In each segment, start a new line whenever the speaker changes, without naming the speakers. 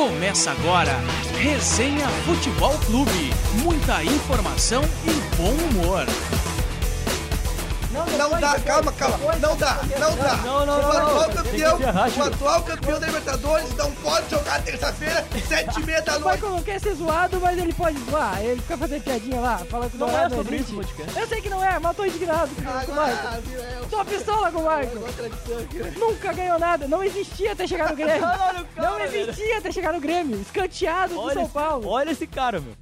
Começa agora, Resenha Futebol Clube. Muita informação e bom humor.
Não dá, calma, calma. Não dá, não dá.
Não, não,
o
não,
atual
não.
campeão, o atual campeão da Libertadores não pode jogar terça-feira, sete e meia da
O
noite.
Michael não quer ser zoado, mas ele pode zoar. Ele fica fazendo piadinha lá, falando que o
Não é sobre isso o podcast.
Eu sei que não é, mas eu tô indignado com, com o Michael.
Ah, é,
Tô pistola com o Michael.
aqui, né?
Nunca ganhou nada, não existia até chegar no Grêmio.
O
Não existia até chegar no Grêmio. Escanteado do São Paulo.
Olha esse cara, meu.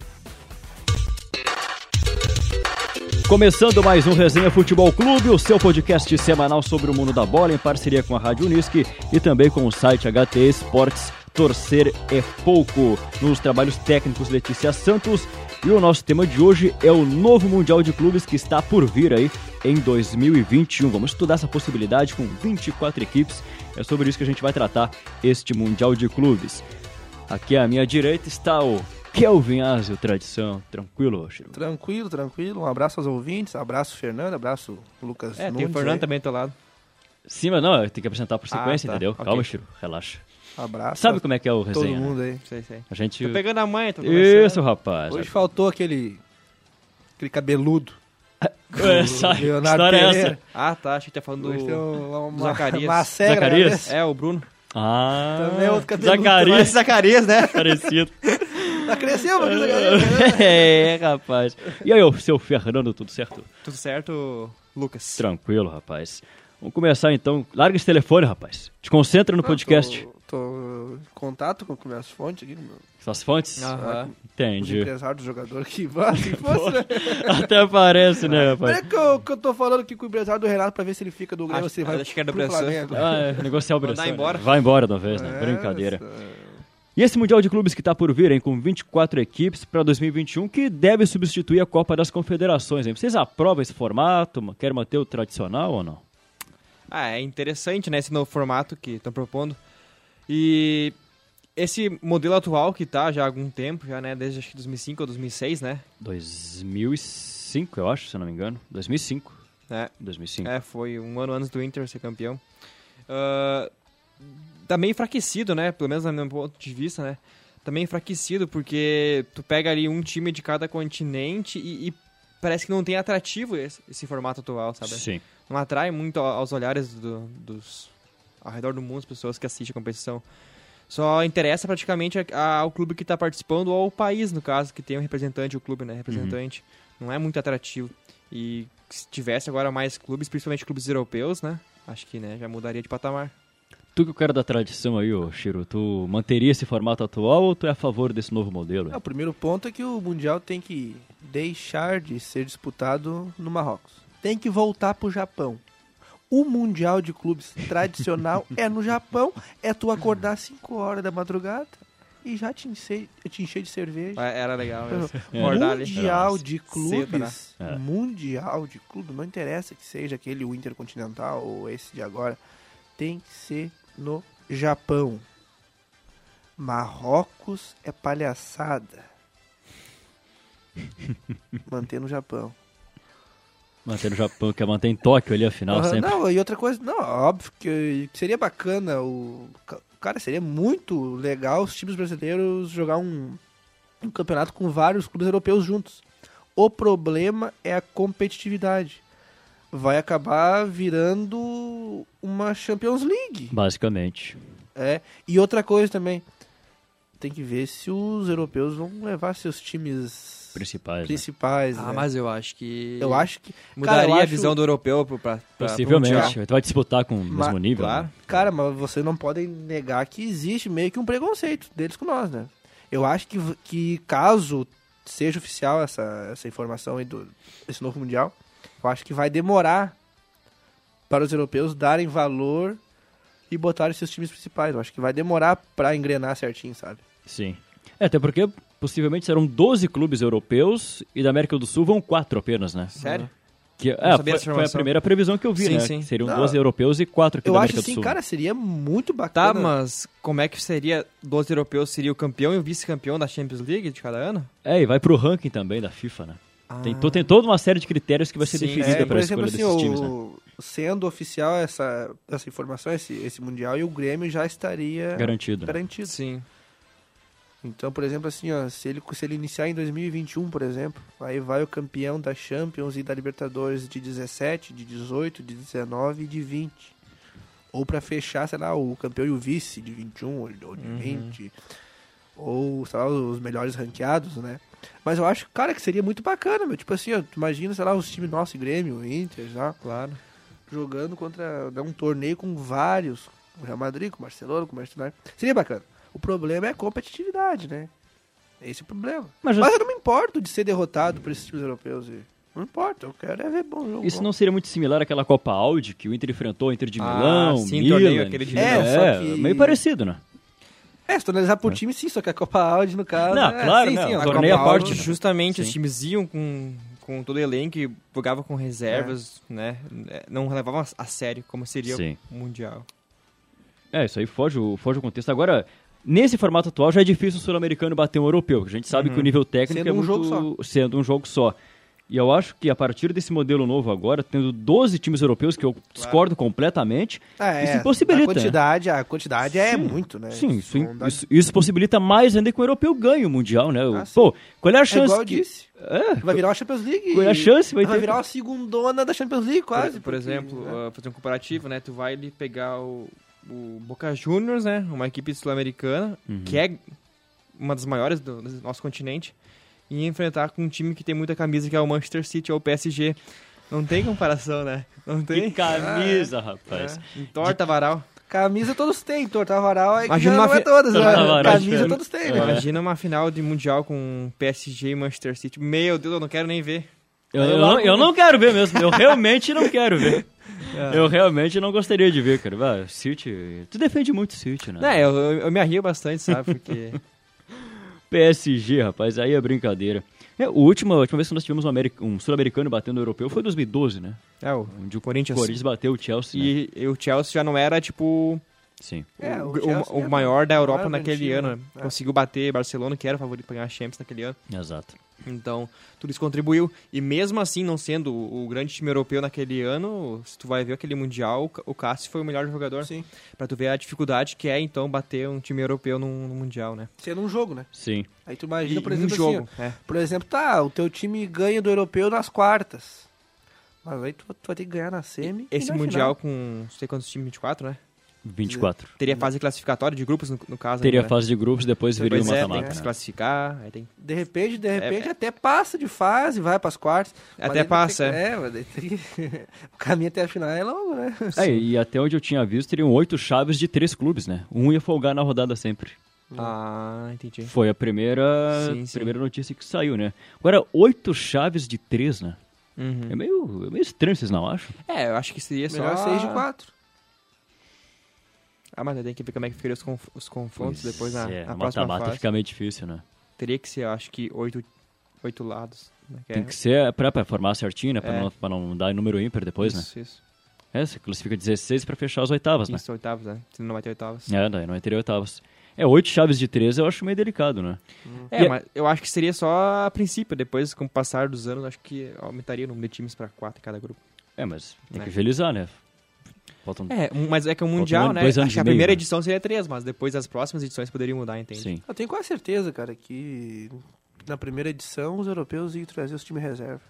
Começando mais um Resenha Futebol Clube, o seu podcast semanal sobre o mundo da bola, em parceria com a Rádio Unisque e também com o site HT Esportes. Torcer é pouco. Nos trabalhos técnicos, Letícia Santos. E o nosso tema de hoje é o novo Mundial de Clubes que está por vir aí em 2021. Vamos estudar essa possibilidade com 24 equipes. É sobre isso que a gente vai tratar este Mundial de Clubes. Aqui à minha direita está o Kelvin Azio, tradição. Tranquilo, Chiru?
Tranquilo, tranquilo. Um abraço aos ouvintes, abraço Fernando, abraço Lucas
É, tem o
Nunes
Fernando
aí.
também do teu lado.
Sim, mas não, tem que apresentar por sequência,
tá,
entendeu?
ok.
Calma, Chiro, relaxa.
Abraço
Sabe
a
como é que é o
todo
resenha? né?
mundo aí.
Sei, sei.
A gente.
Tô pegando a mãe, tô
Isso, rapaz.
Hoje faltou aquele aquele cabeludo.
É, Essa
Leonardo
história é
Pereira.
essa?
Ah, tá. Achei que tá falando
Hoje tem
do...
uma, uma,
Zacarias.
uma cega na
Zacarias?
cabeça.
É, o Bruno.
Ah,
Também é outro cabeludo
Zacarias,
Zacarias, né?
parecido.
Tá crescendo, mas Zacarias, né?
é, rapaz. E aí, seu Fernando, tudo certo?
Tudo certo, Lucas?
Tranquilo, rapaz. Vamos começar então. Larga esse telefone, rapaz. Te concentra no podcast.
Tô, tô em contato com, com minhas fontes aqui, meu.
Suas fontes?
Aham.
Os
Entendi.
empresários do jogador que vai, se fosse, né?
Até parece, né, rapaz?
Olha que eu, que eu tô falando aqui com o empresário do Renato pra ver se ele fica do Grêmio ou
Acho-
se ele vai
acho que é da
pro
pressão.
Flamengo.
Ah, é, negociar o
Mandar
Bressan.
embora.
Vai embora de uma vez, né?
É,
Brincadeira.
essa-
E esse Mundial de Clubes que está por vir, hein, com 24 equipes para 2021, que deve substituir a Copa das Confederações. Hein? Vocês aprovam esse formato? Querem manter o tradicional ou não?
Ah, é interessante, né, esse novo formato que estão propondo. E esse modelo atual que tá já há algum tempo, já, né, desde acho que 2005 ou 2006, né?
2005, eu acho, se não me engano. 2005.
É,
2005.
é foi um ano antes do Inter ser campeão. Ah, tá meio enfraquecido, né, pelo menos no meu ponto de vista, né? Tá meio enfraquecido porque tu pega ali um time de cada continente e, e parece que não tem atrativo esse, esse formato atual, sabe?
Sim.
não atrai muito aos olhares do- dos ao redor do mundo as pessoas que assistem a competição. Só interessa praticamente ao clube que está participando ou ao país, no caso, que tem um representante, o clube, né, representante. Não é muito atrativo. E se tivesse agora mais clubes, principalmente clubes europeus, né, acho que, né, já mudaria de patamar.
Tu que é o cara da tradição aí, ô Chiro, tu manteria esse formato atual ou tu é a favor desse novo modelo?
É, o primeiro ponto é que o Mundial tem que deixar de ser disputado no Marrocos. Tem que voltar pro Japão. O Mundial de Clubes tradicional é no Japão, é tu acordar às 5 horas da madrugada e já te encher, te encher de cerveja.
É, Era legal mesmo.
É.
Mundial
Nossa.
de
Cedo,
clubes,
né? É.
mundial de clubes, não interessa que seja aquele o intercontinental ou esse de agora, tem que ser no Japão. Marrocos é palhaçada. Manter no Japão.
Manter no Japão, quer manter em Tóquio ali, afinal,
Aham,
sempre.
Não, e outra coisa, não, óbvio que, que seria bacana o cara seria muito legal os times brasileiros jogar um, um campeonato com vários clubes europeus juntos. O problema é a competitividade. Vai acabar virando uma Champions League.
Basicamente.
É. E outra coisa também, tem que ver se os europeus vão levar seus times
Principais. né?
principais.
Ah,
né?
mas eu acho que...
eu acho que
Mudaria
cara, eu
a
acho-
visão do europeu pro, pra, pra, pro
Possivelmente. Tu vai disputar com o mesmo
Ma-
nível.
claro.
né?
Cara, mas vocês não podem negar que existe meio que um preconceito deles com nós, né? Eu acho que, que caso seja oficial essa, essa informação aí do, desse novo Mundial, eu acho que vai demorar para os europeus darem valor e botarem seus times principais. Eu acho que vai demorar pra engrenar certinho, sabe?
Sim. É, até porque possivelmente serão 12 clubes europeus e da América do Sul vão 4 apenas, né?
Sério?
Que, é,
sabia
foi, foi a primeira previsão que eu vi,
Sim,
né?
sim.
Que seriam
Não,
12 europeus e 4 aqui
Eu
da
acho
América
assim,
do Sul.
cara, seria muito
Tá,
bacana.
mas como é que seria 12 europeus seria o campeão e o vice-campeão da Champions League de cada ano?
É, e vai pro ranking também da FIFA, né? Tem, to- tem toda uma série de critérios que vai ser
Sim.
definida
É,
para a escolha
assim,
desses times, né?
sendo oficial essa, essa informação, esse, esse Mundial, e o Grêmio já estaria
Garantido. né?
garantido.
Sim.
Então, por exemplo, assim, ó, se ele, se ele iniciar em 2021, por exemplo, aí vai o campeão da Champions e da Libertadores de 17, de 18, de 19 e de 20. Ou pra fechar, sei lá, o campeão e o vice de 21 ou de ou de 20. Ou, sei lá, os melhores ranqueados, né? Mas eu acho, cara, que seria muito bacana, meu. Tipo assim, ó, tu imagina, sei lá, os times nossos, Grêmio, Inter, já,
Claro.
jogando contra né, um torneio com vários, com o Real Madrid, com o Barcelona, com o Manchester. Seria bacana. O problema é a competitividade, né? Esse é o problema.
Mas
Mas, eu não me importo de ser derrotado por esses times europeus. e- Não importa, eu quero é ver bom jogo.
Isso
bom.
não seria muito similar àquela Copa Audi que o Inter enfrentou o Inter de
Ah,
Milão,
sim,
Milan,
torneio aquele de
enfim,
Milão. É,
é,
só que-
meio parecido, né?
É, se tu analisar por time, sim, só que a Copa Audi, no caso.
Não,
é,
claro,
sim,
né,
sim, a
torneio parte,
Audi-
né?
Justamente, os
Sim.
times iam com, com todo o elenco e jogavam com reservas, né? Não levavam a, sério como seria
Sim.
o Mundial.
É, isso aí foge, o- foge o contexto. Agora, nesse formato atual já é difícil o sul-americano bater um europeu. A gente sabe que o nível técnico
Sendo
é
um
muito...
jogo
Sendo um jogo só. E eu acho que a partir desse modelo novo agora, tendo 12 times europeus, que eu discordo completamente,
Ah,
isso
é,
possibilita.
A quantidade, a quantidade é
Sim.
muito, né?
Sim, isso, isso, isso possibilita mais ainda que o europeu ganhe o Mundial, né?
Ah.
Pô, qual é a
É
chance
igual eu
que...
disse.
É,
Vai virar uma Champions League.
Qual é a chance? Vai
Vai, virar uma segundona da Champions League, quase.
por, por
porque,
exemplo,
né?
uh, fazer um comparativo, né? Tu vai ali pegar o, o Boca Juniors, né? Uma equipe sul-americana,
Uhum.
que é uma das maiores do, do nosso continente, e enfrentar com um time que tem muita camisa, que é o Manchester City ou o PSG. Não tem comparação, né? Não
que
tem.
camisa, rapaz.
Entorta varal.
Camisa todos têm, torta varal é que
Imagina
já
uma
não é
fi-
todas, né?
Torta varal é
Camisa todos têm,
É.
né?
Imagina uma final de Mundial com PSG e Manchester City. Meu Deus, eu não quero nem ver.
Eu, eu não, eu não quero ver mesmo. Eu realmente não quero ver.
É.
Eu realmente não gostaria de ver, cara. Vai, City. Tu defende muito o City, né?
É, eu, eu, eu me arrio bastante, sabe? Porque.
PSG, rapaz, aí é brincadeira. É, o último, a última vez que nós tivemos um, um sul-americano batendo o europeu foi em 2012, né?
É, o
Onde o
Corinthians.
Corinthians bateu o Chelsea. né?
E, e o Chelsea já não era, tipo,
Sim.
É,
o,
o
o- o
é
maior da
o
Europa naquele ano.
né? É.
Conseguiu bater Barcelona, que era o favorito para ganhar a Champions naquele ano.
Exato.
Então, tudo isso contribuiu. E mesmo assim, não sendo o, grande time europeu naquele ano, se tu vai ver aquele Mundial, o Cássio foi o melhor jogador.
Sim.
Pra tu ver a dificuldade que é, então, bater um time europeu num, num Mundial, né?
Sendo um jogo, né?
Sim.
Aí tu
E
imagina, por
um
exemplo,
jogo,
assim,
é.
por exemplo, tá, o teu time ganha do europeu nas quartas. Mas aí tu, tu vai ter que ganhar na semi. e
Esse
na
Mundial
final.
com, não sei quantos times, 24, né?
24.
Teria fase classificatória de grupos, no, no caso.
Teria
ainda, né?
fase de grupos, depois viria o
Pois é, tem que
mata-mata.
se
né?
classificar, aí tem
De repente, de repente,
É, é.
até passa de fase, vai pras quartas. Mas
Até passa,
que- É, mas daí tem o caminho até a final é longo, né?
É, e até onde eu tinha visto, teriam oito chaves de três clubes, né? Um ia folgar na rodada sempre.
Ah, entendi.
Foi a primeira,
Sim, sim.
primeira notícia que saiu, né? Agora, oito chaves de três, né?
Uhum.
É meio, é meio estranho, vocês não acham?
É, eu acho que seria só...
Melhor seis de quatro.
Ah, mas tem que ver como é que ficariam os, conf- os confrontos
Pois
depois na,
é,
na próxima
mata-mata
fase.
fica meio difícil, né?
Teria que ser, acho que, oito, oito lados. né,
Tem
é-
que ser pra, pra formar certinho, né? Pra,
É.
não, pra não dar número ímpar depois, né?
Isso, isso.
É, você classifica 16 pra fechar as oitavas, né?
Isso, oitavos, né? Senão não vai ter oitavas.
É, daí não vai ter oitavas. É, oito chaves de três eu acho meio delicado, né?
É,
E-
mas eu acho que seria só a princípio. Depois, com o passar dos anos, acho que aumentaria o número de times pra quatro em cada grupo.
É, mas tem
É.
que agilizar, né? Faltam...
É, mas é que o
Faltam
Mundial,
um-
né?
dois anos
Acho que
e
a
meio,
primeira
né?
edição seria três, mas depois as próximas edições poderiam mudar, entende?
Sim.
Eu tenho quase certeza, cara, que na primeira edição os europeus iam trazer os times reserva.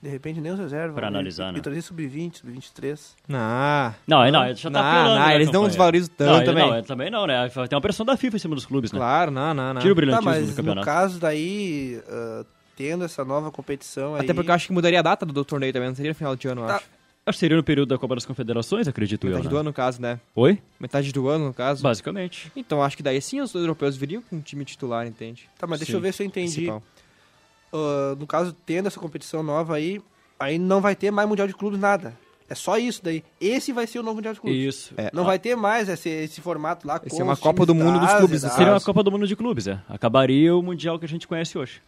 De repente nem os reserva.
Pra
né?
analisar,
E
né?
trazer sub-20, sub-23.
Não,
Não, é, não, ele já tá
não,
apelando,
não,
né,
eles não desvalorizam tanto
não,
também.
Não, ele também não, né? Tem uma pressão da FIFA em cima dos clubes, né?
Claro, não, não, não.
Tira o
Tá,
brilhantismo
mas
do
no
campeonato.
caso daí, ah, tendo essa nova competição aí...
Até porque eu acho que mudaria a data do, do torneio também, não seria no final de ano, eu
Tá.
acho.
Acho que seria no período da Copa das Confederações, acredito eu,
Metade
né?
do ano, no caso, né?
Oi?
Metade do ano, no caso.
Basicamente.
Então, acho que daí sim os europeus viriam com um time titular, entende?
Tá, mas deixa
Sim.
eu ver se eu entendi. Ah, no caso, tendo essa competição nova aí, aí não vai ter mais Mundial de Clubes nada. É só isso daí. Esse vai ser o novo Mundial de Clubes.
Isso.
É,
Não vai ter mais esse, esse formato lá com
ser uma Copa do Mundo dos clubes,
Seria uma. Copa do Mundo de clubes, é. Acabaria o Mundial que a gente conhece hoje.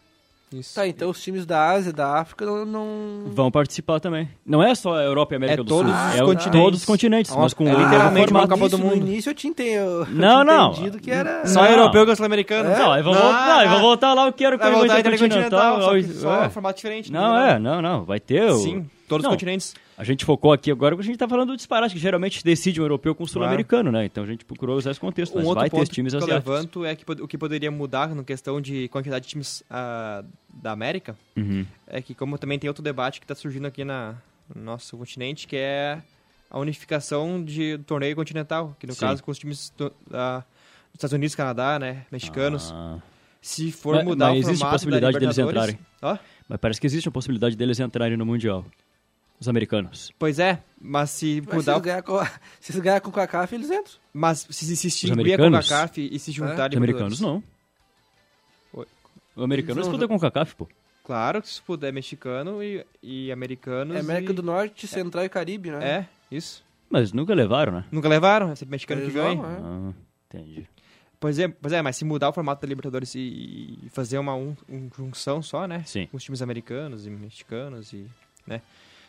Isso.
Tá, então os times da Ásia, da África não...
Vão participar também. Não é só a Europa e a América
É
do
todos
Sul.
os
é o-
continentes.
todos os continentes,
É uma-
mas com
é literalmente uma. Copa do
no
Mundo.
início eu tinha, entendido, eu
Não,
tinha
não.
entendido que era...
Só
Não.
europeu que sul-americano.
Não, aí vamos voltar, aí vamos voltar lá o que era o Intercontinental.
intercontinental, só, que só
é.
um formato diferente.
Não, é, não, não. Vai ter o...
Sim. todos
Não.
os continentes.
A gente focou aqui agora porque a gente tá falando do disparate, que geralmente decide um europeu com um sul-americano, né? Então a gente procurou usar esse contexto.
Um
Mas
outro
vai ter times
que eu levanto é que o que poderia mudar na questão de quantidade de times ah, da América
Uhum.
é que como também tem outro debate que está surgindo aqui na, no nosso continente, que é a unificação de, do torneio continental, que no
Sim.
caso com os times do, da- dos Estados Unidos, Canadá, né, mexicanos.
Ah,
Se for
Mas-
mudar
mas
o
existe
formato
possibilidade
da
deles
Ó,
mas parece que existe a possibilidade deles entrarem no Mundial. Os americanos.
pois é, mas se
Mas se
mudar,
eles
o-
ganhar com, se eles ganhar com o CACAF, eles entram.
mas se, se, se extinguir a
americanos?
CONCACAF e se juntar a
Os americanos não.
Oi.
O americano
Eles não
disputa com o CACAF, pô.
Claro que se puder mexicano e, e americanos.
É América
e...
do Norte, Central e Caribe, né?
É, isso.
Mas nunca levaram, né?
Nunca levaram, é sempre mexicano
Eles
que ganha.
é.
Ah, entendi.
Pois é, pois é, mas se mudar o formato da Libertadores e, e fazer uma um, um junção só, né?
Sim.
Com os times americanos e mexicanos e, né?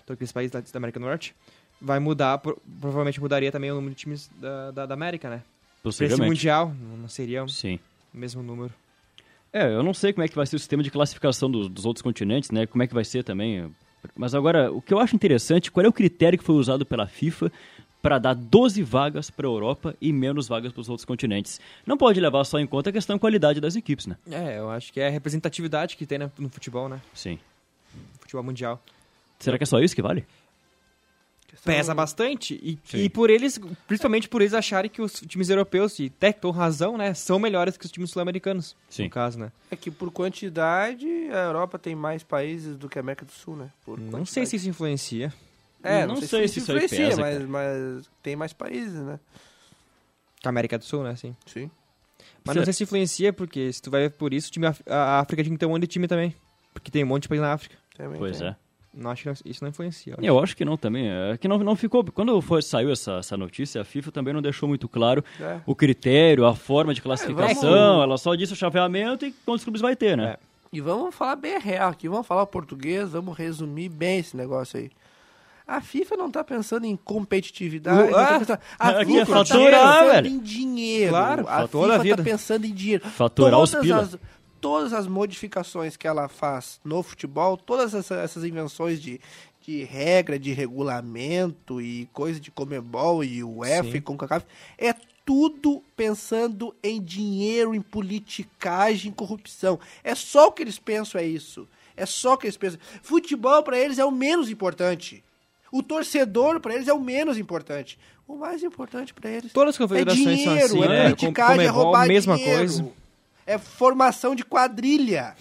Todos aqueles países da, da América do Norte, vai mudar, pro- provavelmente mudaria também o número de times da, da, da América, né? Pra esse. Mundial, não seria o
Sim.
mesmo número.
É, eu não sei como é que vai ser o sistema de classificação dos, dos outros continentes, né? Como é que vai ser também. Mas agora, o que eu acho interessante, qual é o critério que foi usado pela FIFA para dar 12 vagas para a Europa e menos vagas para os outros continentes? Não pode levar só em conta a questão de qualidade das equipes, né?
É, eu acho que é a representatividade que tem né, no futebol, né?
Sim.
Futebol mundial.
Será que é só isso que vale?
Pesa bastante. E, e por eles, principalmente por eles acharem que os times europeus, e até com razão, né? São melhores que os times sul-americanos.
Sim.
No caso, né?
É que por quantidade, a Europa tem mais países do que a América do Sul, né? Por
Não
quantidade.
sei se isso influencia.
É,
Não
não,
sei
sei,
se
se
isso
influencia,
pesa,
mas, mas tem mais países, né?
Com a América do Sul, né? Sim.
Sim.
Mas não sei se influencia, porque se tu vai por isso, o time, a África tinha que ter um monte de time também. Porque tem um monte de país na África.
Também
Pois
tem.
é.
Não acho que não- isso não influencia.
Eu acho que não também. É que não, não ficou. Quando foi, saiu essa, essa notícia, a FIFA também não deixou muito claro
É.
o critério, a forma de classificação.
vamos-
Ela só disse o chaveamento e quantos clubes vai ter, né?
É.
E vamos falar bem real aqui, vamos falar o português, vamos resumir bem esse negócio aí. A FIFA não tá pensando em competitividade, não
Ah,
tá pensando... a
aqui
FIFA
é
tá
faturar,
pensando
velho.
em dinheiro.
Claro,
a FIFA
vida.
tá pensando em dinheiro.
Faturar os
todas
pila.
as, todas as modificações que ela faz no futebol, todas essa- essas invenções de, de regra, de regulamento e coisa de Comebol e UEFA e CONCACAF, é tudo pensando em dinheiro, em politicagem, em corrupção. É só o que eles pensam, é isso. É só o que eles pensam. Futebol para eles é o menos importante. O torcedor para eles é o menos importante. O mais importante para eles
Todas as
é
confederações são
dinheiro,
assim,
é
né?
politicagem, é
Comebol,
roubar
mesma
dinheiro.
coisa.
É formação de quadrilha.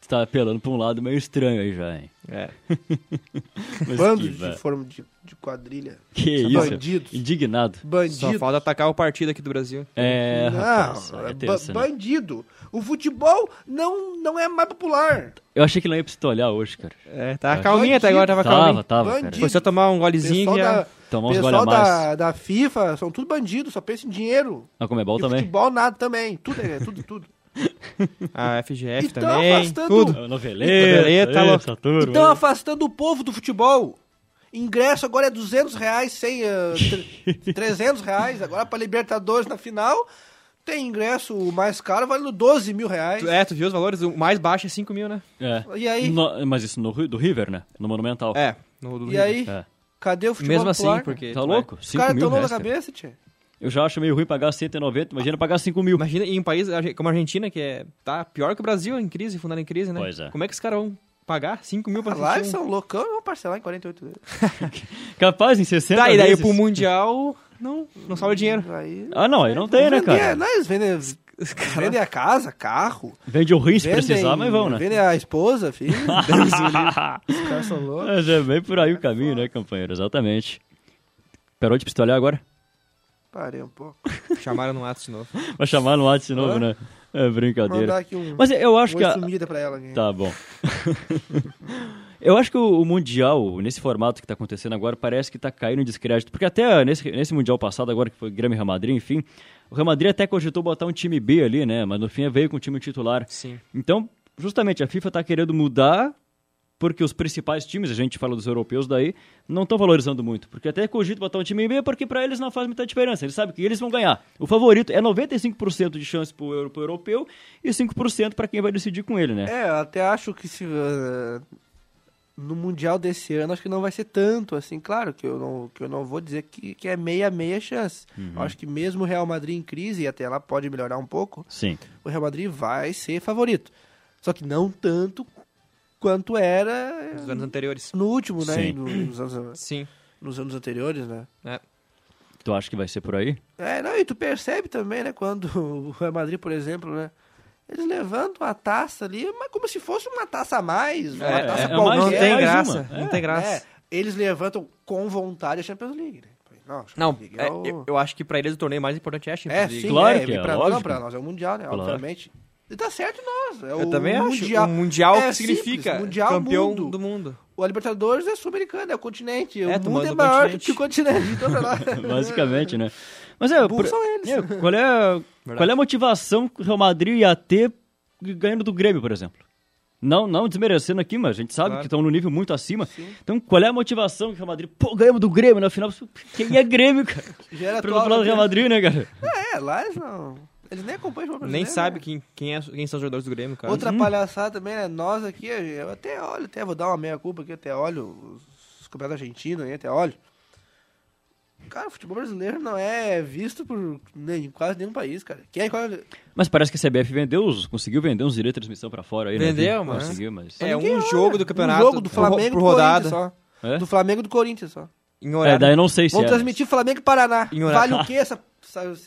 Você tá apelando pra um lado meio estranho aí já, hein?
É.
Mas
Bando
que,
de forma de, de quadrilha.
que
São
isso?
bandidos.
Indignado.
Só
Bandido.
falta atacar o partido aqui do Brasil.
É,
não,
rapaz, é
é
tenso,
ba-
né?
bandido. O futebol não, não é mais popular.
Eu achei que não ia pra você olhar hoje, cara.
É, tá
É.
calminha até agora, tava
Tava,
calminha.
tava,
Bandido.
cara.
Foi só tomar um golezinho que já...
da,
Tomar uns
pessoal
gole a mais.
da, da FIFA são tudo bandidos, só pensa em dinheiro.
A Comebol
e
também.
futebol nada também. Tudo é tudo, tudo.
A FGF
Então,
também,
afastando-
tudo.
A Noveleta,
Noveleta, louco.
Então afastando o povo do futebol. Ingresso agora é 200 reais, 100, eh, tre- 300 reais. Agora para Libertadores na final, tem ingresso o mais caro valendo 12 mil reais.
Tu- É, tu viu os valores? O mais baixo é 5 mil, né?
É.
E aí?
No- mas isso no, Ri- do River, né? No Monumental.
É, no do
E
River.
aí?
É.
Cadê o futebol
Mesmo assim,
popular?
porque...
Tá louco?
Os
5
caras
mil
estão na
reais, cara.
cabeça, tia.
Eu já acho meio ruim pagar 190, imagina pagar 5 mil.
Imagina em um país como a Argentina, que é, tá pior que o Brasil em crise, fundado em crise, né?
Pois é.
Como é que os caras vão pagar 5 mil pra
Lá eles
assistir? um-
são loucão, vão parcelar em 48 vezes.
Capaz em 60
Tá, e daí
vezes.
pro Mundial, não, não sobra dinheiro.
Aí,
Ah, não, aí não tem, né,
Vender,
cara?
Não, eles vendem, vendem a casa, carro.
Vende o rim se
vendem,
precisar, mas vão, né?
Vendem a esposa, filho. Os caras são loucos.
Mas é bem por aí o caminho, né, companheiro? Exatamente. Parou de pistolar agora?
Parei um pouco.
Chamaram no ato de novo.
Vai chamar no WhatsApp de novo, né? É brincadeira.
Mandar aqui um,
Mas eu acho
um
que a...
pra ela. aqui.
Tá bom. Eu acho que o, o Mundial, nesse formato que tá acontecendo agora, parece que tá caindo em descrédito. Porque até nesse, nesse Mundial passado, agora que foi Grêmio e Real Madrid, enfim, o Real Madrid até cogitou botar um time B ali, né? Mas no fim veio com o time titular.
Sim.
Então, justamente, a FIFA tá querendo mudar porque os principais times, a gente fala dos europeus daí, não estão valorizando muito. Porque até cogito botar um time B porque para eles não faz muita diferença. Eles sabem que eles vão ganhar. O favorito é 95% de chance pro, euro- pro europeu e 5% para quem vai decidir com ele, né?
É, eu até acho que se. uh, no Mundial desse ano, acho que não vai ser tanto, assim, claro que eu não, que eu não vou dizer que, que é meia-meia chance.
Uhum.
Eu acho que mesmo o Real Madrid em crise, e até lá pode melhorar um pouco,
Sim.
o Real Madrid vai ser favorito. Só que não tanto quanto era
Nos anos anteriores.
no último, né?
Sim.
No- Nos anos,
Sim.
nos anos anteriores, né?
Tu acha que vai ser por aí?
É, não, e tu percebe também, né, quando o Real Madrid, por exemplo, né, eles levantam a taça ali, mas como se fosse uma taça a mais, uma
É,
taça
é
qualquer.
mais-
Não tem
mais
graça.
uma.
Não
É.
tem graça.
É, eles levantam com vontade a Champions League, né? Não,
Não,
League
é,
o-
eu, eu acho que pra eles o torneio mais importante é a Champions
É,
League.
sim,
Claro
é,
que é,
pra,
lógico.
Não, pra nós é o Mundial, né,
Claro.
obviamente. E tá certo nós, é
Eu
o
também
mundial.
acho. O Mundial
É
significa
simples, Mundial
campeão
mundo.
do mundo.
O Libertadores é sul-americano, é o continente.
É,
o mundo é maior
continente.
que o continente. Então.
Basicamente, né? Mas é, por-
são eles.
é, qual, é, qual é a motivação que o Real Madrid ia ter ganhando do Grêmio, por exemplo? Não, não desmerecendo aqui, mas a gente sabe
Claro.
que estão no nível muito acima. Então, qual é a motivação que o Real Madrid... Pô, ganhamos do Grêmio na final. Quem é Grêmio, cara?
Já era
falar do Real
né?
Madrid, né, cara?
É, lá eles não. Eles nem acompanham o futebol
Nem
né?
quem, quem, é, quem são os jogadores do Grêmio, cara.
Outra palhaçada também, né? Nós aqui, eu até olho, até vou dar uma meia-culpa aqui, até olho os campeonatos argentinos aí, até olho. Cara, o futebol brasileiro não é visto por nem, quase nenhum país, cara. Quem é qual...
Mas parece que a CBF vendeu, os- conseguiu vender uns direitos de transmissão pra fora aí, né?
Vendeu, mas-
Conseguiu, mas...
É um
olha.
jogo do campeonato
Um jogo do
por-
Flamengo
por
do
rodada.
Corinthians só.
É?
Do Flamengo e do Corinthians só.
Em
É,
horário,
daí eu não sei se
Vamos
é.
transmitir Flamengo e Paraná.
Em horário-
Vale o quê essa,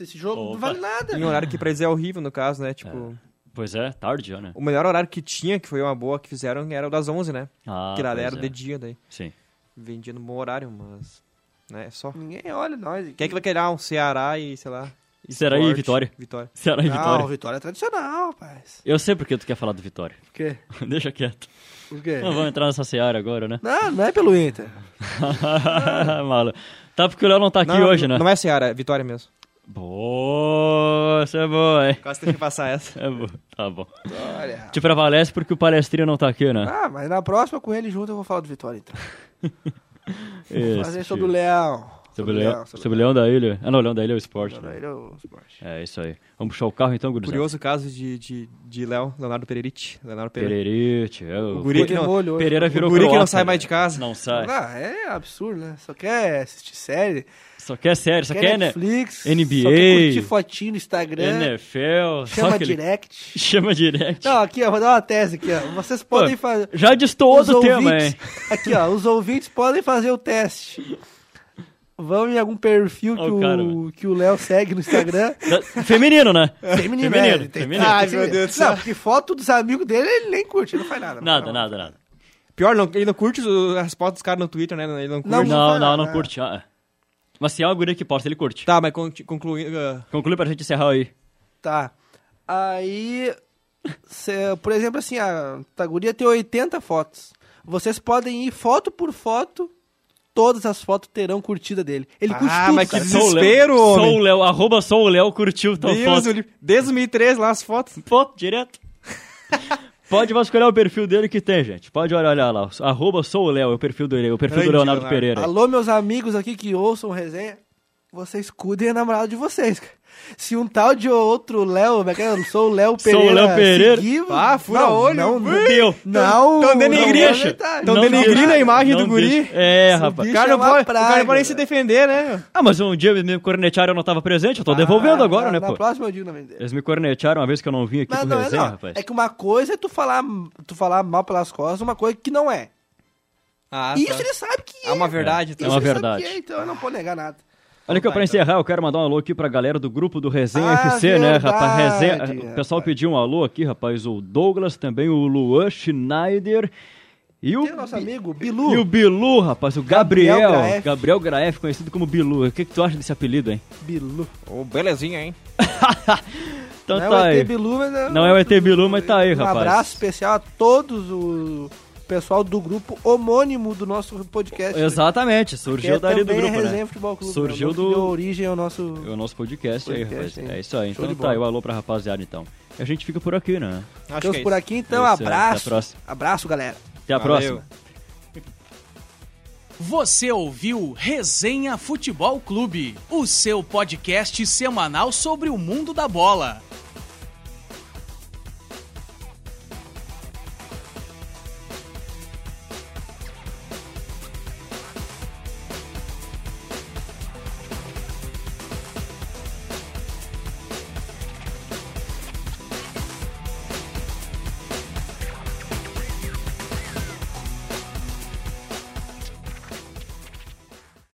esse jogo? Não
Opa.
vale nada.
em horário que pra eles é horrível, no caso, né? Tipo,
Pois é, tarde já, né?
o melhor horário que tinha, que foi uma boa que fizeram, era o das 11, né?
Ah,
que lá
pois
era
é.
de dia daí.
Sim.
Vendia no bom horário, mas... Né, só...
Ninguém olha nós. aqui.
Quem é que vai querer um Ceará e, sei lá...
Ceará e? Vitória.
Vitória.
Ceará e
Não,
Vitória.
Vitória é tradicional, rapaz.
Eu sei porque tu quer falar do Vitória.
Por quê?
Deixa quieto.
Por quê?
Não vamos entrar nessa seara agora, né?
Não, não é pelo Inter.
Malo. Tá porque o Léo não tá aqui
não,
hoje, né?
Não é Ceará, é Vitória mesmo.
Boa, essa é boa, hein?
Quase teve que passar essa.
É boa. Tá bom.
Olha.
Te prevalece porque o palestrinho não tá aqui, né?
Ah, mas na próxima com ele junto eu vou falar do Vitória, então. Vou fazer sobre o Leão.
Sobre o Leão, sobre o Leão da Ilha. Ah, não, o Leão da Ilha é o esporte.
Não,
né?
não, ele é o esporte.
É isso aí. Vamos puxar o carro então, gurizada?
Curioso caso de, de, de Léo, Leonardo Pereirite. Leonardo Pereira.
Pererite. É o...
O guri que não,
hoje.
Pereira virou
o guri que não
croata,
sai mais
né?
de casa.
Não sai.
Não, é absurdo, né? Só quer assistir série,
Só quer sério, só
quer
quer, né?
Netflix,
NBA.
só quer curtir fotinho no Instagram,
NFL. só
chama
aquele-
direct.
Chama direct.
Não, aqui, ó, vou dar uma tese aqui, ó. Vocês podem fazer...
Já destoou
Os
do tema,
ouvintes-
hein?
Aqui, ó, os ouvintes podem fazer o teste. Vão em algum perfil que,
Ó o cara,
o,
mano.
que o Léo segue no Instagram.
Feminino, né?
Feminino,
Feminino,
é, tem-
feminino.
tem
Ai,
que
meu Deus do céu.
Não, porque foto dos amigos dele ele nem curte, ele não faz nada. não
Nada,
faz
nada, nada.
Pior, não, ele não curte as fotos dos caras no Twitter, né? Ele não curte.
Não,
Não, não,
nada.
não curte. ah, é. Mas se é uma guria que posta, ele curte.
Tá, mas con- concluindo... ah,
Conclui pra gente encerrar aí.
Tá. Aí, cê- por exemplo, assim, a Taguria tem 80 fotos. Vocês podem ir foto por foto, todas as fotos terão curtida dele. Ele curte
Ah,
tudo,
mas que
cara.
Sou o Léo-
Desespero,
Sou
homem.
o Léo, arroba sou o Léo, curtiu tua
Deus,
foto.
desde 2003 lá as fotos.
Pô, direto. Pode vasculhar o perfil dele que tem, gente. Pode olhar, olhar lá. Arroba sou o Léo, é o perfil do, o perfil do Leonardo
Leonardo.
Pereira.
Alô, meus amigos aqui que ouçam resenha. Vocês cuidem a namorada de vocês, cara. Se um tal de outro Léo, é é? Eu sou o Léo
Sou o
Pereira.
Léo Pereira.
seguir,
Ah, fura
não,
olho.
Não, não.
Deu.
Não,
Tão
não
denegrindo.
é verdade.
Tão
Não
denegrindo
deixa.
a imagem
Não
do guri.
deixa. É,
Esse
rapaz.
O cara,
é
pode, o cara não pode nem se defender, né?
Ah, mas um dia me cornetearam eu não tava presente, eu tô devolvendo
Ah,
agora,
na,
né,
na
pô?
próxima eu digo na vender.
Eles me cornetearam uma vez que eu não vim aqui
Mas
pro
não é,
resenha,
não.
rapaz.
É que uma coisa é tu falar, tu falar mal pelas costas, uma coisa que não é.
Ah,
Isso ele sabe que é.
É uma verdade. Então.
É uma verdade.
é, então eu não posso negar nada.
Olha aqui,
Então
pra
tá,
encerrar, eu quero mandar um alô aqui pra galera do grupo do Resenha
Ah,
FC, né, rapaz?
verdade,
Resenha... O pessoal pediu um alô aqui, rapaz. O Douglas, também o Luan Schneider e o,
Tem o nosso amigo Bilu.
e o Bilu, rapaz. O Gabriel.
Gabriel
Gabriel
Graef.
Graef, conhecido como Bilu. O que, que tu acha desse apelido, hein?
Bilu.
Ô, belezinha, hein?
Então
não
tá
é o
aí.
ET Bilu, mas é
Não é o ET Bilu, mas tá aí,
um
rapaz.
abraço especial a todos o pessoal do grupo homônimo do nosso podcast.
Exatamente, surgiu
é
dali do grupo,
a
né?
Futebol Clube.
Surgiu
né? O
do-
que deu origem ao nosso...
É o nosso podcast, aí,
Podcast,
rapaz.
hein?
É isso aí.
Show
Então tá aí, o alô pra rapaziada, então. E a gente fica por aqui, né?
Acho
Ficamos
é
por aqui, então.
É aí,
abraço.
até a próxima.
Abraço, galera.
Até a
Valeu.
próxima.
Você ouviu Resenha Futebol Clube, o seu podcast semanal sobre o mundo da bola.